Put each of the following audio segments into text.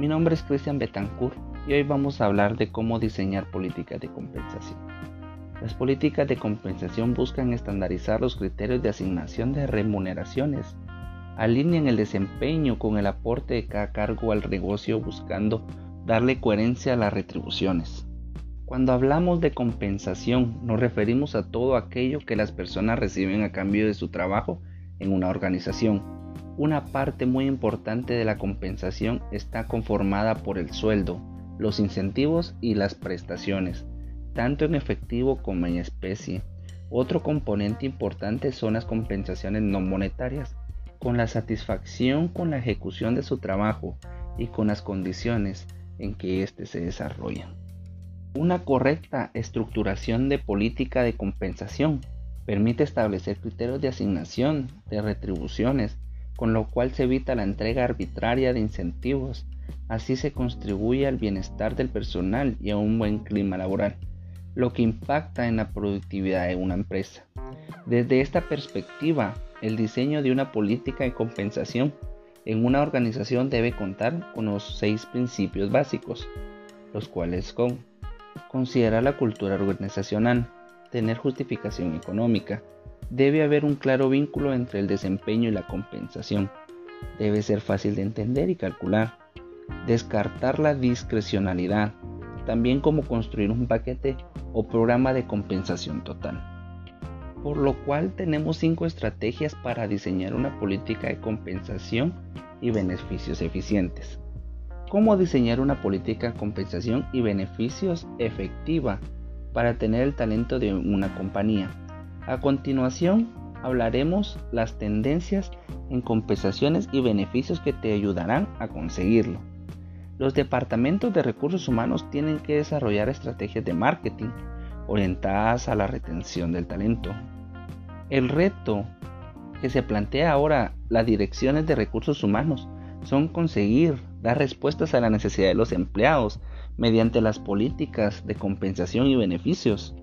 Mi nombre es Cristian Betancourt y hoy vamos a hablar de cómo diseñar políticas de compensación. Las políticas de compensación buscan estandarizar los criterios de asignación de remuneraciones, alinean el desempeño con el aporte de cada cargo al negocio buscando darle coherencia a las retribuciones. Cuando hablamos de compensación nos referimos a todo aquello que las personas reciben a cambio de su trabajo en una organización. Una parte muy importante de la compensación está conformada por el sueldo, los incentivos y las prestaciones, tanto en efectivo como en especie. Otro componente importante son las compensaciones no monetarias, con la satisfacción con la ejecución de su trabajo y con las condiciones en que éste se desarrolla. Una correcta estructuración de política de compensación permite establecer criterios de asignación de retribuciones, con lo cual se evita la entrega arbitraria de incentivos. Así se contribuye al bienestar del personal y a un buen clima laboral, lo que impacta en la productividad de una empresa. Desde esta perspectiva, el diseño de una política de compensación en una organización debe contar con los seis principios básicos, los cuales son considerar la cultura organizacional, tener justificación económica, debe haber un claro vínculo entre el desempeño y la compensación, debe ser fácil de entender y calcular, descartar la discrecionalidad, también como construir un paquete o programa de compensación total. Por lo cual tenemos cinco estrategias para diseñar una política de compensación y beneficios eficientes. ¿Cómo diseñar una política de compensación y beneficios efectiva para tener el talento de una compañía? A continuación hablaremos las tendencias en compensaciones y beneficios que te ayudarán a conseguirlo. Los departamentos de recursos humanos tienen que desarrollar estrategias de marketing orientadas a la retención del talento. El reto que se plantea ahora las direcciones de recursos humanos son conseguir dar respuestas a la necesidad de los empleados mediante las políticas de compensación y beneficios.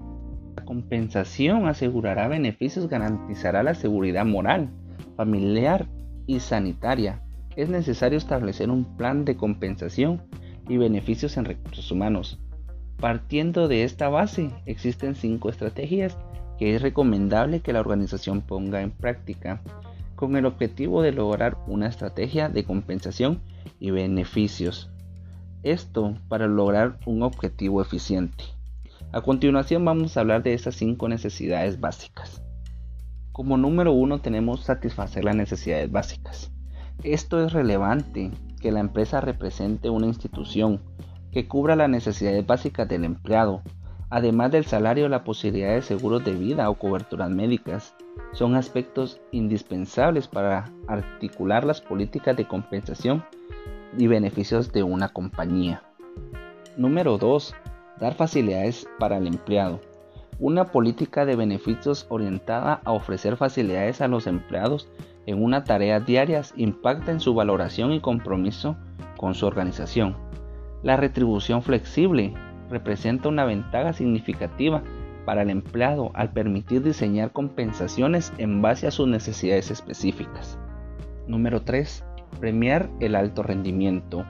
Compensación asegurará beneficios, garantizará la seguridad moral, familiar y sanitaria es necesario establecer un plan de compensación y beneficios en recursos humanos. Partiendo de esta base, existen cinco estrategias que es recomendable que la organización ponga en práctica con el objetivo de lograr una estrategia de compensación y beneficios. Esto para lograr un objetivo eficiente. A continuación vamos a hablar de esas cinco necesidades básicas. Como número uno tenemos satisfacer las necesidades básicas. Esto es relevante que la empresa represente una institución que cubra las necesidades básicas del empleado, además del salario, la posibilidad de seguros de vida o coberturas médicas. Son aspectos indispensables para articular las políticas de compensación y beneficios de una compañía. Número 2. Dar facilidades para el empleado. Una política de beneficios orientada a ofrecer facilidades a los empleados en una tarea diaria impacta en su valoración y compromiso con su organización. La retribución flexible representa una ventaja significativa para el empleado al permitir diseñar compensaciones en base a sus necesidades específicas. Número 3. Premiar el alto rendimiento.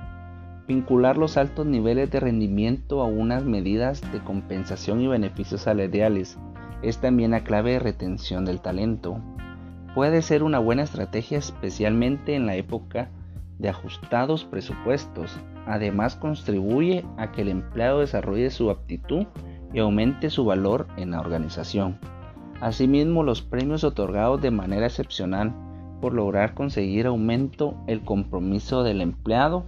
Vincular los altos niveles de rendimiento a unas medidas de compensación y beneficios salariales es también la clave de retención del talento puede ser una buena estrategia especialmente en la época de ajustados presupuestos. Además contribuye a que el empleado desarrolle su aptitud y aumente su valor en la organización. Asimismo, los premios otorgados de manera excepcional por lograr conseguir aumento el compromiso del empleado.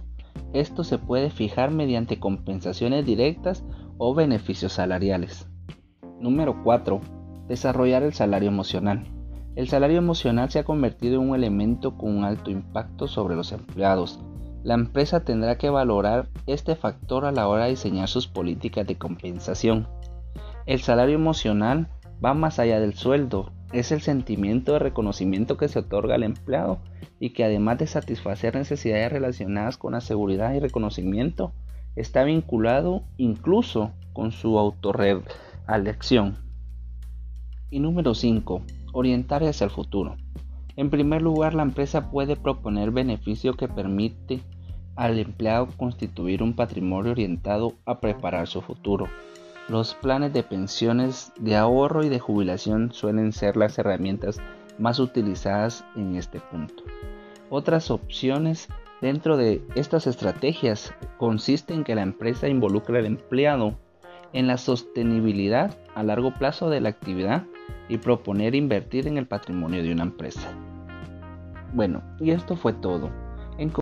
Esto se puede fijar mediante compensaciones directas o beneficios salariales. Número 4. Desarrollar el salario emocional. El salario emocional se ha convertido en un elemento con un alto impacto sobre los empleados. La empresa tendrá que valorar este factor a la hora de diseñar sus políticas de compensación. El salario emocional va más allá del sueldo, es el sentimiento de reconocimiento que se otorga al empleado y que además de satisfacer necesidades relacionadas con la seguridad y reconocimiento, está vinculado incluso con su autorreelección. Y número 5 orientar hacia el futuro. En primer lugar, la empresa puede proponer beneficio que permite al empleado constituir un patrimonio orientado a preparar su futuro. Los planes de pensiones de ahorro y de jubilación suelen ser las herramientas más utilizadas en este punto. Otras opciones dentro de estas estrategias consisten en que la empresa involucre al empleado en la sostenibilidad a largo plazo de la actividad y proponer invertir en el patrimonio de una empresa. Bueno, y esto fue todo.